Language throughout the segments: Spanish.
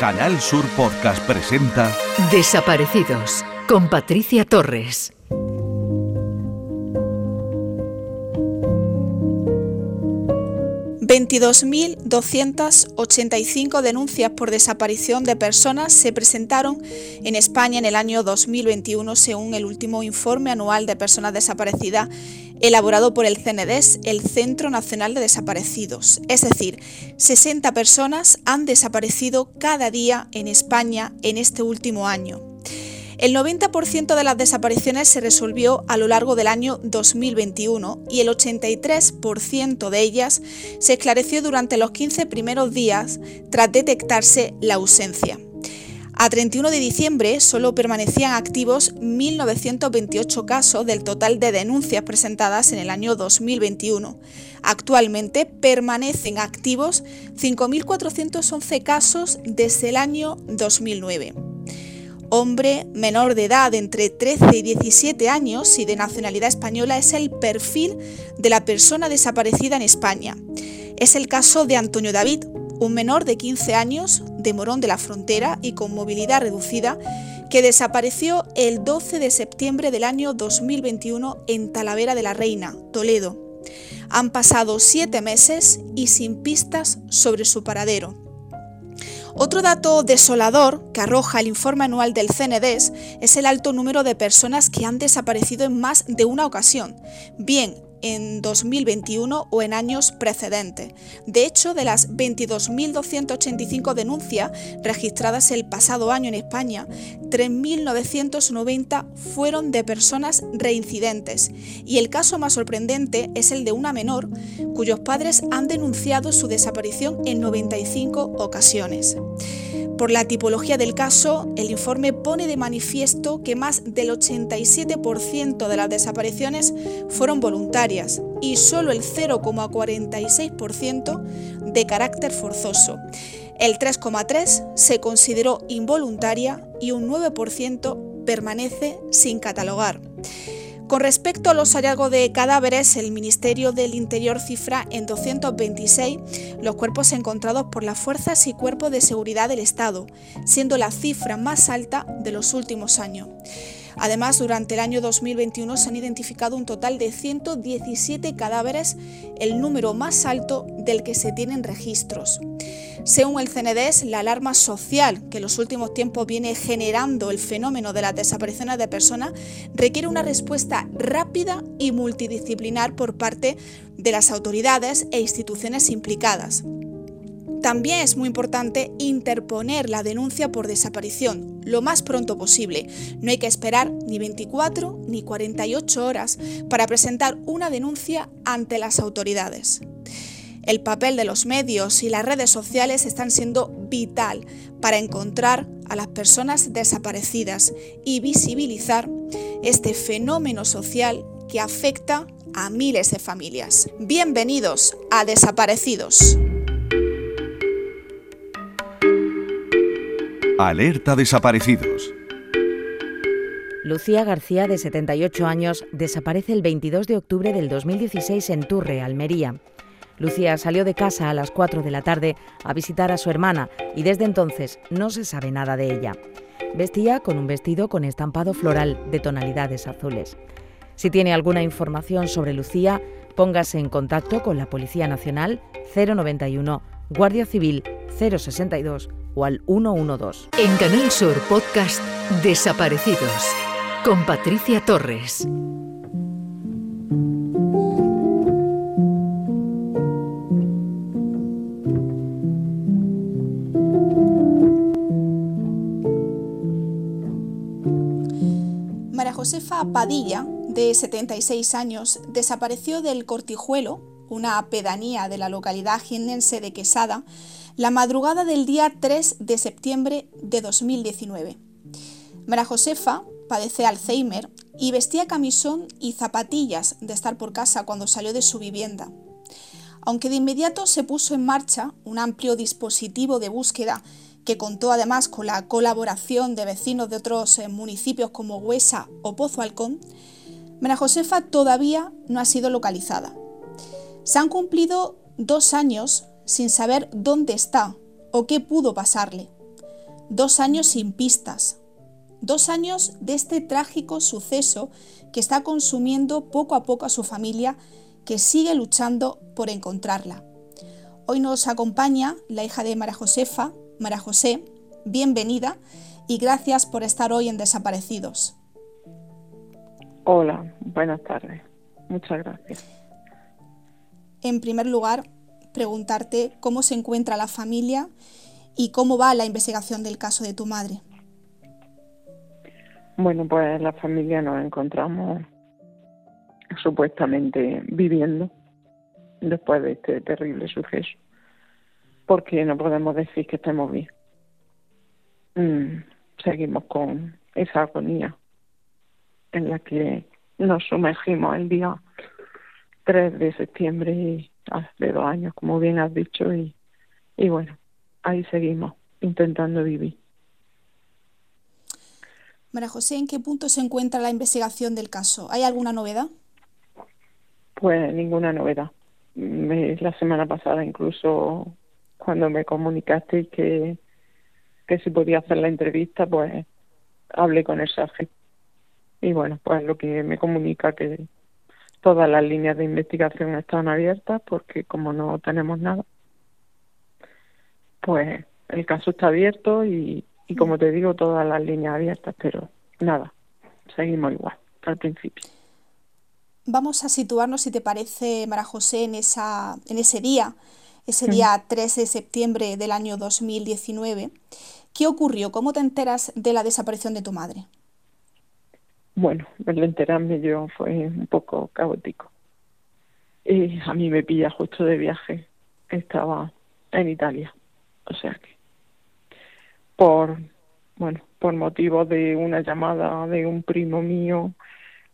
Canal Sur Podcast presenta Desaparecidos con Patricia Torres. 22.285 denuncias por desaparición de personas se presentaron en España en el año 2021 según el último informe anual de personas desaparecidas elaborado por el CNDES, el Centro Nacional de Desaparecidos. Es decir, 60 personas han desaparecido cada día en España en este último año. El 90% de las desapariciones se resolvió a lo largo del año 2021 y el 83% de ellas se esclareció durante los 15 primeros días tras detectarse la ausencia. A 31 de diciembre solo permanecían activos 1.928 casos del total de denuncias presentadas en el año 2021. Actualmente permanecen activos 5.411 casos desde el año 2009 hombre menor de edad entre 13 y 17 años y de nacionalidad española es el perfil de la persona desaparecida en España. Es el caso de Antonio David, un menor de 15 años de Morón de la Frontera y con movilidad reducida que desapareció el 12 de septiembre del año 2021 en Talavera de la Reina, Toledo. Han pasado siete meses y sin pistas sobre su paradero. Otro dato desolador que arroja el informe anual del CNDES es el alto número de personas que han desaparecido en más de una ocasión, bien en 2021 o en años precedentes. De hecho, de las 22.285 denuncias registradas el pasado año en España, 3.990 fueron de personas reincidentes y el caso más sorprendente es el de una menor cuyos padres han denunciado su desaparición en 95 ocasiones. Por la tipología del caso, el informe pone de manifiesto que más del 87% de las desapariciones fueron voluntarias y solo el 0,46% de carácter forzoso. El 3,3% se consideró involuntaria y un 9% permanece sin catalogar. Con respecto a los hallazgos de cadáveres, el Ministerio del Interior cifra en 226 los cuerpos encontrados por las fuerzas y cuerpos de seguridad del Estado, siendo la cifra más alta de los últimos años. Además, durante el año 2021 se han identificado un total de 117 cadáveres, el número más alto del que se tienen registros. Según el CNDES, la alarma social que en los últimos tiempos viene generando el fenómeno de las desapariciones de personas requiere una respuesta rápida y multidisciplinar por parte de las autoridades e instituciones implicadas. También es muy importante interponer la denuncia por desaparición lo más pronto posible. No hay que esperar ni 24 ni 48 horas para presentar una denuncia ante las autoridades. El papel de los medios y las redes sociales están siendo vital para encontrar a las personas desaparecidas y visibilizar este fenómeno social que afecta a miles de familias. Bienvenidos a Desaparecidos. Alerta desaparecidos. Lucía García, de 78 años, desaparece el 22 de octubre del 2016 en Turre, Almería. Lucía salió de casa a las 4 de la tarde a visitar a su hermana y desde entonces no se sabe nada de ella. Vestía con un vestido con estampado floral de tonalidades azules. Si tiene alguna información sobre Lucía, póngase en contacto con la Policía Nacional 091, Guardia Civil 062 o al 112. En Canal Sur Podcast Desaparecidos con Patricia Torres. María Josefa Padilla, de 76 años, desapareció del Cortijuelo, una pedanía de la localidad jiennense de Quesada, la madrugada del día 3 de septiembre de 2019. Mara Josefa padece Alzheimer y vestía camisón y zapatillas de estar por casa cuando salió de su vivienda. Aunque de inmediato se puso en marcha un amplio dispositivo de búsqueda que contó además con la colaboración de vecinos de otros eh, municipios como Huesa o Pozo Alcón, Mara Josefa todavía no ha sido localizada. Se han cumplido dos años sin saber dónde está o qué pudo pasarle. Dos años sin pistas. Dos años de este trágico suceso que está consumiendo poco a poco a su familia que sigue luchando por encontrarla. Hoy nos acompaña la hija de María Josefa, María José. Bienvenida y gracias por estar hoy en Desaparecidos. Hola, buenas tardes. Muchas gracias. En primer lugar, preguntarte cómo se encuentra la familia y cómo va la investigación del caso de tu madre. Bueno, pues la familia nos encontramos supuestamente viviendo después de este terrible suceso, porque no podemos decir que estemos bien. Mm, seguimos con esa agonía en la que nos sumergimos el día 3 de septiembre hace dos años, como bien has dicho, y, y bueno, ahí seguimos intentando vivir. María José, ¿en qué punto se encuentra la investigación del caso? ¿Hay alguna novedad? Pues ninguna novedad. la semana pasada incluso cuando me comunicaste que, que si podía hacer la entrevista, pues hablé con el sargento. Y bueno, pues lo que me comunica que todas las líneas de investigación están abiertas porque como no tenemos nada, pues el caso está abierto y, y como te digo, todas las líneas abiertas, pero nada, seguimos igual al principio. Vamos a situarnos, si te parece, Mara José, en, esa, en ese día, ese día 13 de septiembre del año 2019. ¿Qué ocurrió? ¿Cómo te enteras de la desaparición de tu madre? Bueno, el enterarme yo fue un poco caótico. Y a mí me pilla justo de viaje. Estaba en Italia. O sea que, por, bueno, por motivo de una llamada de un primo mío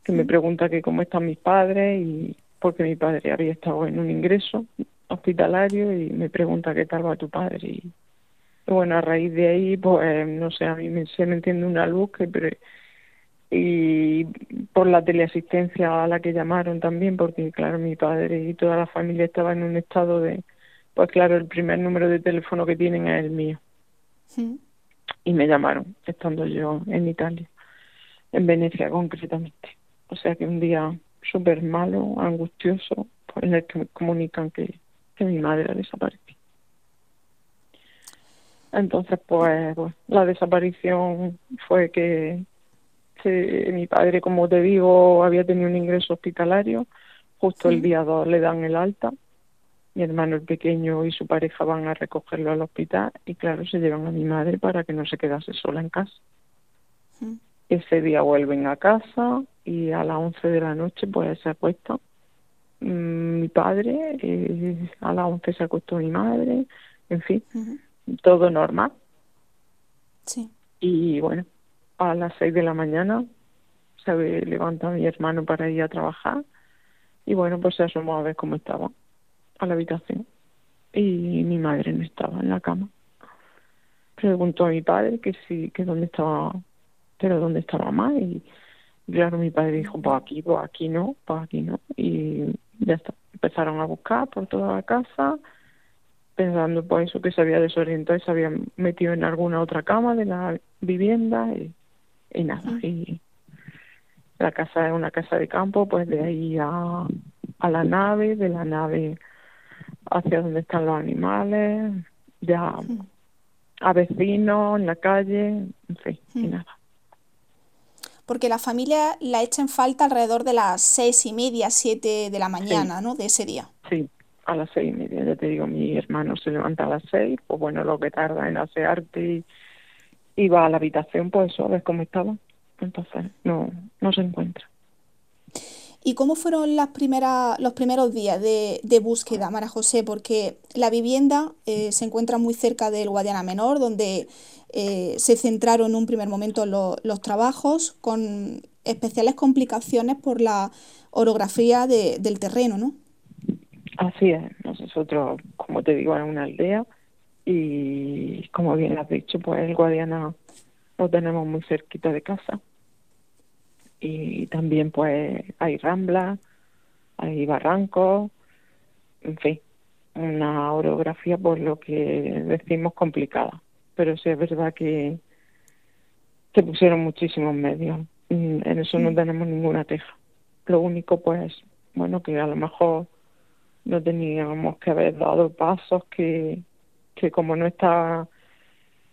que me pregunta que cómo están mis padres y porque mi padre había estado en un ingreso hospitalario y me pregunta qué tal va tu padre y, bueno a raíz de ahí pues no sé a mí me, se me entiende una luz que pero y por la teleasistencia a la que llamaron también porque claro mi padre y toda la familia estaba en un estado de pues claro, el primer número de teléfono que tienen es el mío. Y me llamaron, estando yo en Italia, en Venecia concretamente. O sea que un día súper malo, angustioso, pues en el que me comunican que, que mi madre ha desaparecido. Entonces, pues, pues la desaparición fue que mi padre, como te digo, había tenido un ingreso hospitalario. Justo el día 2 le dan el alta mi hermano el pequeño y su pareja van a recogerlo al hospital y claro, se llevan a mi madre para que no se quedase sola en casa. Ese día vuelven a casa y a las 11 de la noche pues se acuesta mm, mi padre, eh, a las 11 se acostó mi madre, en fin, todo normal. Sí. Y bueno, a las 6 de la mañana se levanta mi hermano para ir a trabajar y bueno, pues se asomó a ver cómo estaba a la habitación y mi madre no estaba en la cama. Preguntó a mi padre que sí, que dónde estaba, pero dónde estaba mamá y claro, mi padre dijo, pues aquí, pues aquí no, pues aquí no y ya está. Empezaron a buscar por toda la casa pensando pues eso que se había desorientado y se había metido en alguna otra cama de la vivienda y, y nada. Y la casa es una casa de campo, pues de ahí a, a la nave, de la nave hacia donde están los animales, ya a vecinos, en la calle, en fin, y nada. Porque la familia la echa en falta alrededor de las seis y media, siete de la mañana, ¿no? De ese día. Sí, a las seis y media, ya te digo, mi hermano se levanta a las seis, pues bueno, lo que tarda en asearte y, va a la habitación, pues a ver cómo estaba. Entonces, no, no se encuentra. ¿Y cómo fueron las primeras, los primeros días de, búsqueda, Mara José? Porque la vivienda eh, se encuentra muy cerca del Guadiana Menor, donde eh, se centraron en un primer momento los trabajos con especiales complicaciones por la orografía del terreno, ¿no? Así es. Nosotros, como te digo, en una aldea y como bien has dicho, pues el Guadiana lo tenemos muy cerquita de casa y también pues hay ramblas, hay barrancos, en fin, una orografía por lo que decimos complicada. pero sí es verdad que se pusieron muchísimos medios. Mm, en eso no tenemos ninguna teja. Lo único, pues, bueno, que a lo mejor no teníamos que haber dado pasos que, que como no está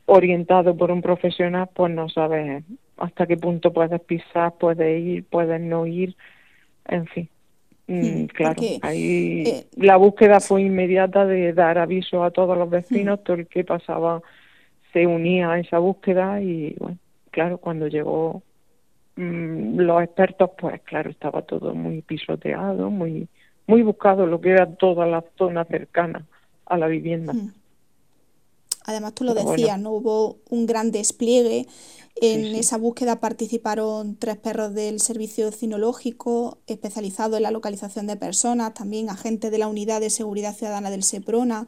orientado por un profesional, pues no sabes hasta qué punto puedes pisar, puedes ir, puedes no ir, en fin. Mm, claro, ahí eh, la búsqueda fue inmediata de dar aviso a todos los vecinos, todo el que pasaba se unía a esa búsqueda y bueno, claro, cuando llegó mm, los expertos, pues claro, estaba todo muy pisoteado, muy muy buscado lo que era toda la zona cercana a la vivienda. Además, tú lo decías, ¿no? Hubo un gran despliegue. En esa búsqueda participaron tres perros del servicio cinológico especializado en la localización de personas, también agentes de la Unidad de Seguridad Ciudadana del SEPRONA,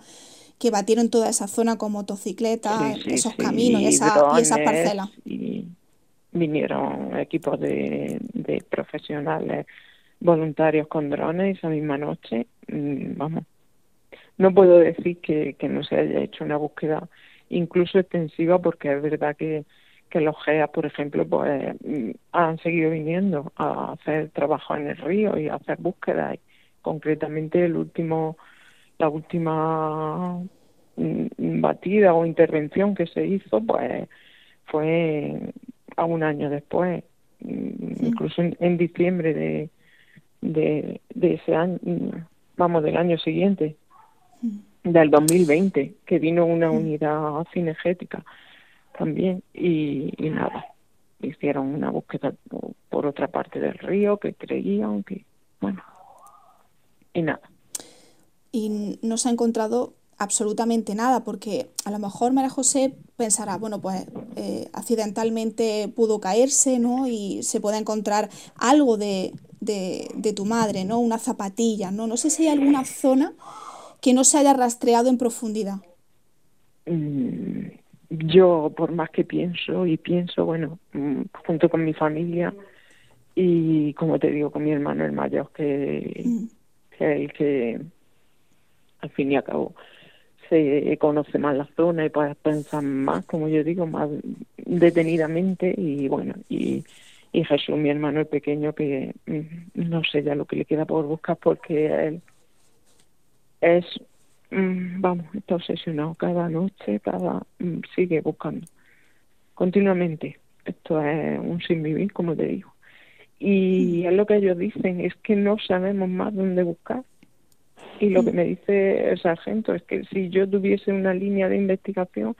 que batieron toda esa zona con motocicletas, esos caminos y, esa, y esas parcelas. Y vinieron equipos de, de profesionales voluntarios con drones esa misma noche. Mm, vamos, no puedo decir que, que no se haya hecho una búsqueda incluso extensiva porque es verdad que, que los GEA, por ejemplo, pues mm, han seguido viniendo a hacer trabajo en el río y a hacer búsquedas. concretamente el último, la última mm, batida o intervención que se hizo, pues fue a un año después, incluso en, diciembre de, de, de ese año, vamos, del año siguiente del 2020, que vino una unidad cinegética también y, nada, hicieron una búsqueda por otra parte del río que creían que, bueno, y nada. Y no se ha encontrado absolutamente nada, porque a lo mejor María José pensará, bueno, pues eh, accidentalmente pudo caerse, ¿no? Y se puede encontrar algo de, de, de, tu madre, ¿no? Una zapatilla, ¿no? No sé si hay alguna zona que no se haya rastreado en profundidad? Mm, yo, por más que pienso y pienso, bueno, mm, junto con mi familia y, como te digo, con mi hermano el mayor, que, mm. que el que, al fin y al cabo, se conoce más la zona y puede pensar más, como yo digo, más detenidamente y bueno, y, y Jesús, mi hermano el pequeño, que no sé ya lo que le queda por buscar porque él es, mm, vamos, está obsesionado cada noche, cada mm, sigue buscando continuamente. Esto es un sin vivir, como te digo. Y mm. es lo que ellos dicen, es que no sabemos más dónde buscar. Y lo que me dice el sargento es que si yo tuviese una línea de investigación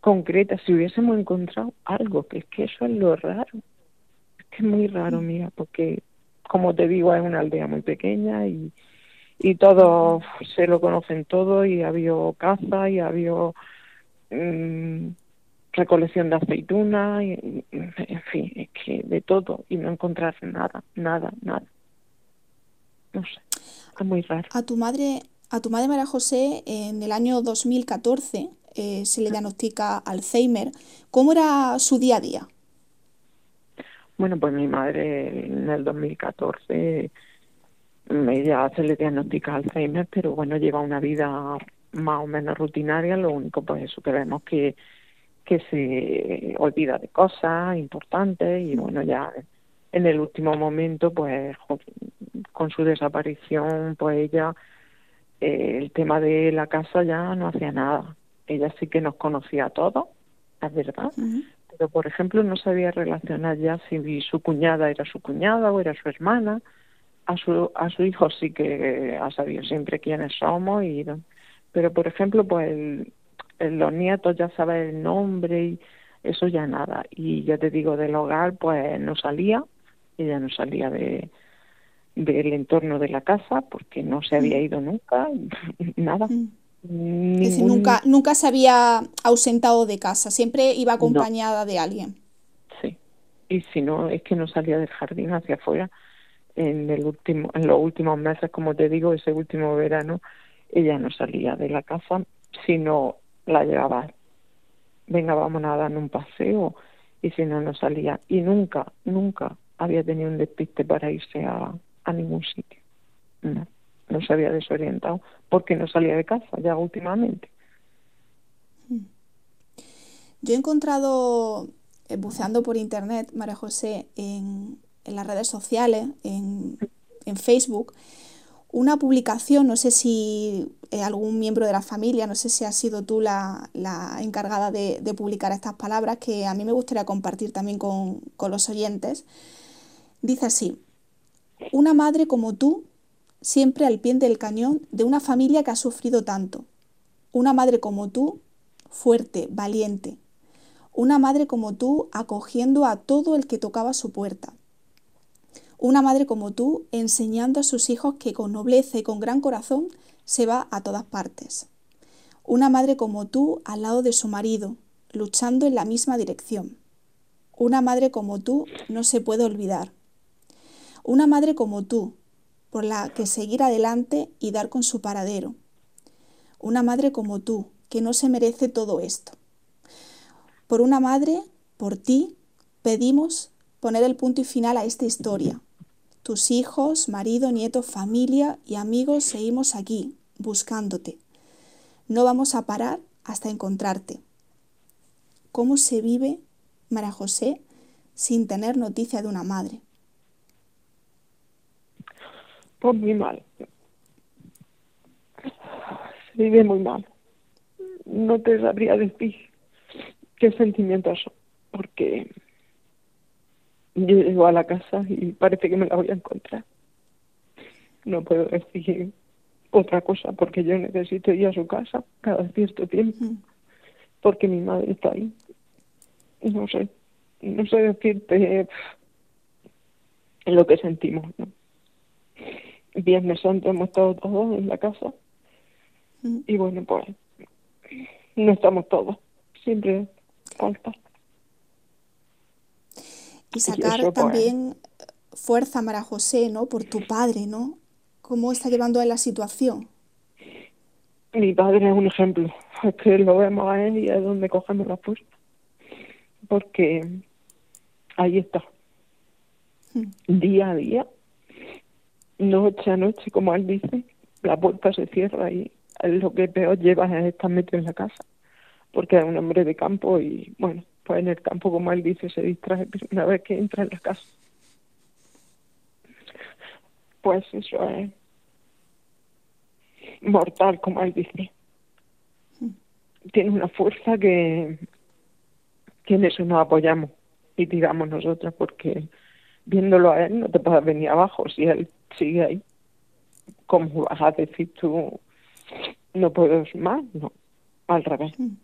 concreta, si hubiésemos encontrado algo, que es que eso es lo raro. Es que es muy raro, mira, porque como te digo, es una aldea muy pequeña y, y todos se lo conocen todo y ha habido caza y ha habido mm, recolección de aceitunas y, en fin es que de todo y no encontrar nada nada nada. No sé es muy raro. A tu madre a tu madre María José en el año 2014 eh, se le diagnostica Alzheimer. Cómo era su día a día bueno pues mi madre en el 2014 ella se le diagnostica Alzheimer, pero bueno, lleva una vida más o menos rutinaria, lo único pues eso que vemos que, que se olvida de cosas importantes y bueno, ya en el último momento pues con su desaparición pues ella eh, el tema de la casa ya no hacía nada. Ella sí que nos conocía a todos, es verdad, pero por ejemplo no sabía relacionar ya si su cuñada era su cuñada o era su hermana a su, a su hijo sí que ha sabido siempre quiénes somos, y, pero por ejemplo, pues los nietos ya saben el nombre y eso ya nada. Y ya te digo, del hogar pues no salía, ella no salía de del entorno de la casa porque no se había ido nunca, nada. Mm. nunca, nunca se había ausentado de casa, siempre iba acompañada de alguien. Sí, y si no, es que no salía del jardín hacia afuera en el último en los últimos meses como te digo ese último verano ella no salía de la casa sino la llevaba. Venga vamos a dar un paseo y si no no salía. Y nunca nunca había tenido un despiste para irse a, ningún sitio. No no se había desorientado porque no salía de casa ya últimamente. Yo he encontrado, eh, buceando por internet, María José, en, en las redes sociales, en, en Facebook, una publicación, no sé si eh, algún miembro de la familia, no sé si has sido tú la, encargada de, publicar estas palabras, que a mí me gustaría compartir también con, con los oyentes. Dice así, una madre como tú, siempre al pie del cañón de una familia que ha sufrido tanto. Una madre como tú, fuerte, valiente. Una madre como tú, acogiendo a todo el que tocaba su puerta una madre como tú enseñando a sus hijos que con nobleza y con gran corazón se va a todas partes. Una madre como tú al lado de su marido, luchando en la misma dirección. Una madre como tú no se puede olvidar. Una madre como tú, por la que seguir adelante y dar con su paradero. Una madre como tú, que no se merece todo esto. Por una madre, por ti, pedimos poner el punto y final a esta historia, tus hijos, marido, nieto, familia y amigos seguimos aquí, buscándote. No vamos a parar hasta encontrarte. ¿Cómo se vive, María José, sin tener noticia de una madre? Pues muy mal. Se vive muy mal. No te sabría decir qué sentimientos porque yo llego a la casa y parece que me la voy a encontrar. No puedo decir otra cosa porque yo necesito ir a su casa cada cierto tiempo porque mi madre está ahí. No sé, no sé decirte lo que sentimos. ¿no? Viernes Santo hemos estado todos en la casa y bueno, pues no estamos todos, siempre falta y sacar pues. también fuerza, María José, ¿no? Por tu padre, ¿no? ¿Cómo está llevando él la situación? Mi padre es un ejemplo. Es que lo vemos a él y es donde cogemos la fuerza. Porque ahí está. Hmm. Día a día, noche a noche, como él dice, la puerta se cierra y lo que peor lleva es estar metido en la casa. Porque es un hombre de campo y, bueno, pues en el campo, como él dice, se distrae una vez que entra en la casa. Pues eso es mortal, como él dice. Tiene una fuerza que, que en eso nos apoyamos y tiramos nosotros, porque viéndolo a él no te puedes venir abajo si él sigue ahí. ¿Cómo vas a decir tú, no puedo más? No, al revés. Mm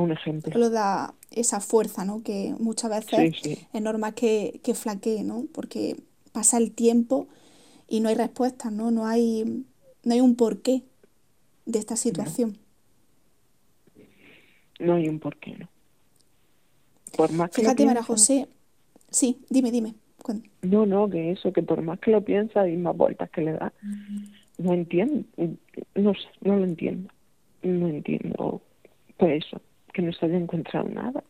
un ejemplo. Lo da esa fuerza, ¿no? Que muchas veces es normal que, que flaquee, ¿no? Porque pasa el tiempo y no hay respuesta, ¿no? No hay, no hay un porqué de esta situación. No, hay un porqué, ¿no? Por más que Fíjate, María José. Sí, dime, dime. No, no, que eso, que por más que lo piensa y más vueltas que le da, no entiendo, no sé, no lo entiendo, no entiendo, pues eso, que no se haya encontrado nada.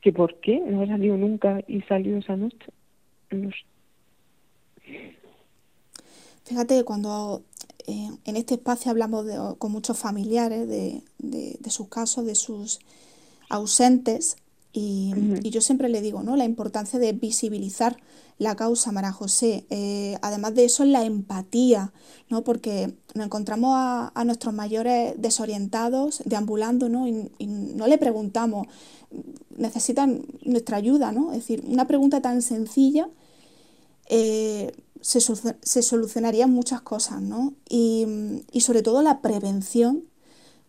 ¿Que por qué no salió nunca y salió esa noche? No sé. Fíjate, cuando eh, en este espacio hablamos con muchos familiares de, de, sus casos, de sus ausentes, y, y, yo siempre le digo, ¿no? La importancia de visibilizar la causa, María José. Eh, además de eso, la empatía, ¿no? porque nos encontramos a, nuestros mayores desorientados, deambulando, ¿no? Y, no le preguntamos, necesitan nuestra ayuda, ¿no? Es decir, una pregunta tan sencilla eh, se, se, solucionarían muchas cosas, ¿no? Y, y, sobre todo la prevención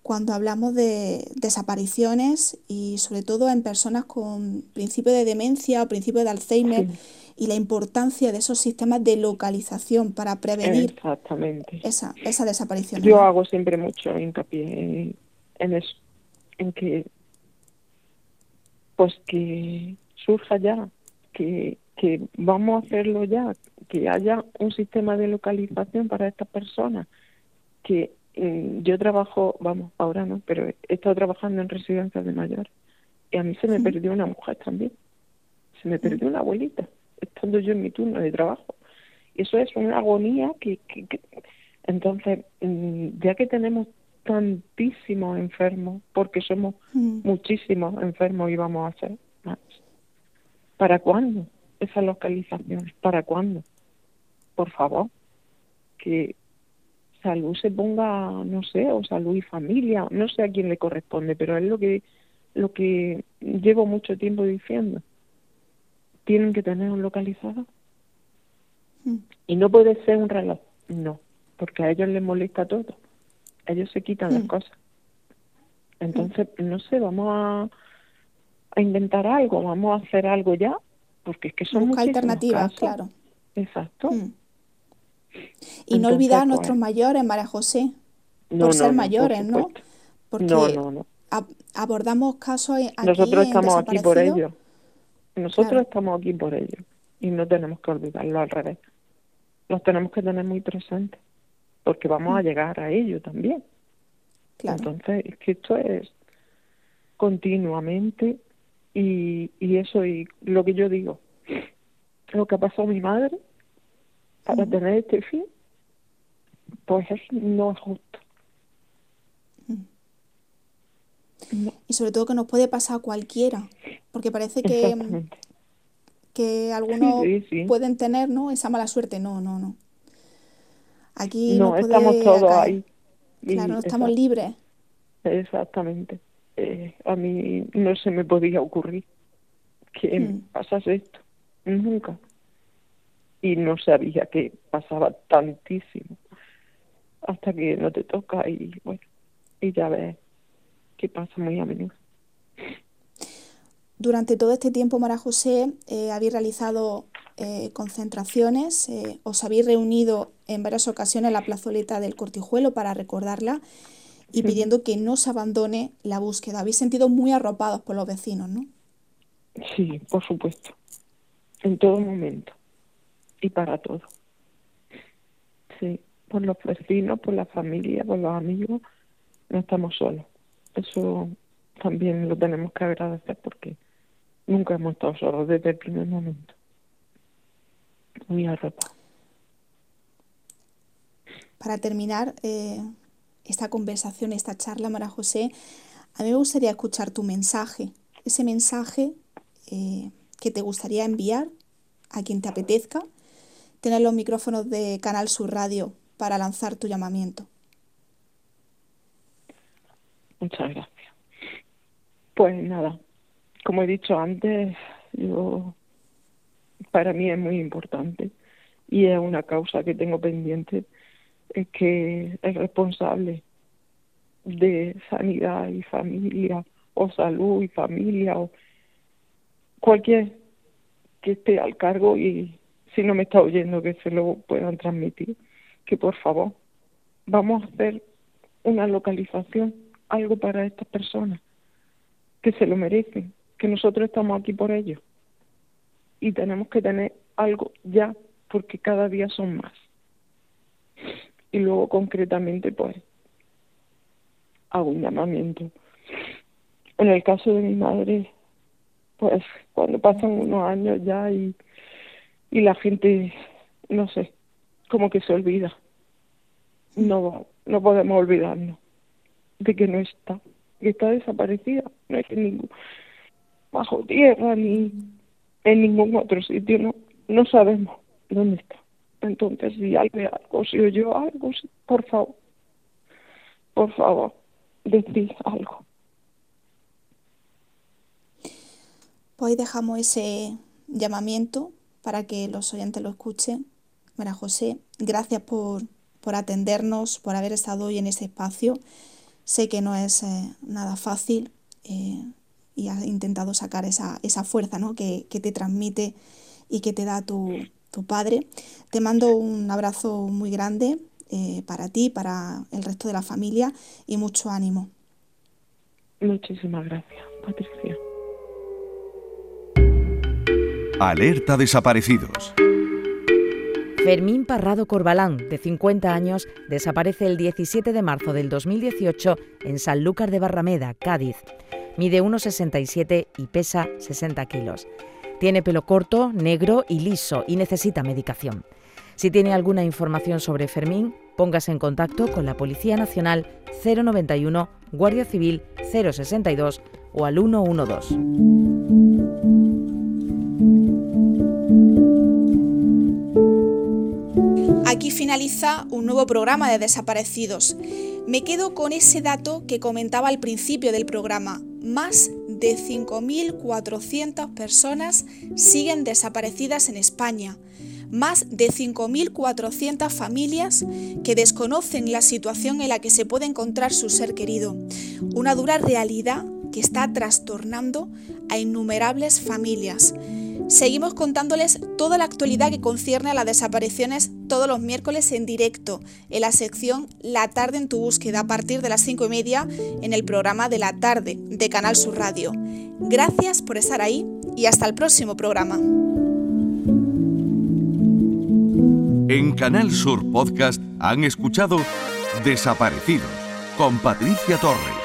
cuando hablamos de desapariciones y sobre todo en personas con principio de demencia o principio de Alzheimer y la importancia de esos sistemas de localización para prevenir Exactamente. Esa, esa desaparición. Yo hago siempre mucho hincapié en, eso, en que pues que surja ya, que, que vamos a hacerlo ya, que haya un sistema de localización para estas personas, que yo trabajo, vamos, ahora no, pero he estado trabajando en residencias de mayores y a mí se me perdió una mujer también, se me perdió una abuelita estando yo en mi turno de trabajo. Y eso es una agonía que, entonces, mm, ya que tenemos tantísimos enfermos, porque somos muchísimos enfermos y vamos a ser más. ¿Para cuándo esas localizaciones? ¿Para cuándo? Por favor, que salud se ponga, no sé, o salud y familia, no sé a quién le corresponde, pero es lo que lo que llevo mucho tiempo diciendo. Tienen que tener un localizador. Mm. Y no puede ser un reloj, no, porque a ellos les molesta todo. Ellos se quitan las Mm. cosas. Entonces, no sé, vamos a, a inventar algo, vamos a hacer algo ya, porque es que son muchísimos alternativas, casos. claro. Exacto. Mm. Y no olvidar a nuestros mayores, María José, No, por ser no, mayores, por ¿no? Porque No, no, no. ab- abordamos casos aquí Nosotros en estamos aquí por ello. Nosotros Claro. estamos aquí por ello. Y no tenemos que olvidarlo al revés. Los tenemos que tener muy presentes. Porque vamos a llegar a ello también. Mm. Claro. Entonces, es que esto es continuamente. Y, y eso, y lo que yo digo, lo que ha pasado a mi madre para tener este fin, pues es- no es justo. No, Y sobre todo que nos puede pasar a cualquiera, porque parece que, que algunos Sí, sí. pueden tener, ¿no? Esa mala suerte. No, no, no. Aquí No, nos puede estamos todos ahí. Claro, no estamos libres. Exactamente. Eh, a mí no se me podía ocurrir que Mm. pasase esto. Nunca. Y no sabía que pasaba tantísimo. Hasta que no te toca y bueno, y ya ves que pasa muy a menudo. Durante todo este tiempo, María José, eh, habéis realizado eh, concentraciones, eh, os habéis reunido en varias ocasiones en la plazoleta del Cortijuelo para recordarla y pidiendo que no se abandone la búsqueda. Habéis sentido muy arropados por los vecinos, ¿no? Sí, por supuesto. En todo momento. Y para todo. Sí, por los vecinos, por la familia, por los amigos, no estamos solos. Eso también lo tenemos que agradecer porque nunca hemos estado solos desde el primer momento. Muy arropados. Para terminar eh, esta conversación, esta charla, María José, a mí me gustaría escuchar tu mensaje, ese mensaje eh, que te gustaría enviar a quien te apetezca, tener los micrófonos de Canal Sur Radio para lanzar tu llamamiento. Muchas gracias. Pues nada, como he dicho antes, yo para mí es muy importante y es una causa que tengo pendiente, es que el responsable de sanidad y familia o salud y familia o cualquier que esté al cargo y si no me está oyendo que se lo puedan transmitir, que por favor vamos a hacer una localización, algo para estas personas que se lo merecen, que nosotros estamos aquí por ellos y tenemos que tener algo ya porque cada día son más. Y luego concretamente pues hago un llamamiento. En el caso de mi madre, pues cuando pasan unos años ya y, y la gente, no sé, como que se olvida. No, no podemos olvidarnos de que no está, que está desaparecida, no hay en ningún bajo tierra ni en ningún otro sitio, no, no sabemos dónde está. Entonces, si hay algo, si oyó algo, por favor, por favor, decid algo. Pues ahí dejamos ese llamamiento para que los oyentes lo escuchen. María José, gracias por, por atendernos, por haber estado hoy en ese espacio. Sé que no es eh, nada fácil eh, y has intentado sacar esa, esa fuerza ¿no? que, que te transmite y que te da tu, tu padre. Te mando un abrazo muy grande eh, para ti, para el resto de la familia y mucho ánimo. Muchísimas gracias, Patricia. Alerta desaparecidos. Fermín Parrado Corbalán, de 50 años, desaparece el 17 de marzo del 2018 en Sanlúcar de Barrameda, Cádiz. Mide 1,67 y pesa 60 kilos. Tiene pelo corto, negro y liso y necesita medicación. Si tiene alguna información sobre Fermín, póngase en contacto con la Policía Nacional 091, Guardia Civil 062 o al 112. Aquí finaliza un nuevo programa de desaparecidos. Me quedo con ese dato que comentaba al principio del programa. Más de 5.400 personas siguen desaparecidas en España. Más de 5.400 familias que desconocen la situación en la que se puede encontrar su ser querido. Una dura realidad que está trastornando a innumerables familias. Seguimos contándoles toda la actualidad que concierne a las desapariciones todos los miércoles en directo en la sección La tarde en tu búsqueda a partir de las 5 y media en el programa de la tarde de Canal Sur Radio. Gracias por estar ahí y hasta el próximo programa. En Canal Sur Podcast han escuchado Desaparecidos con Patricia Torres.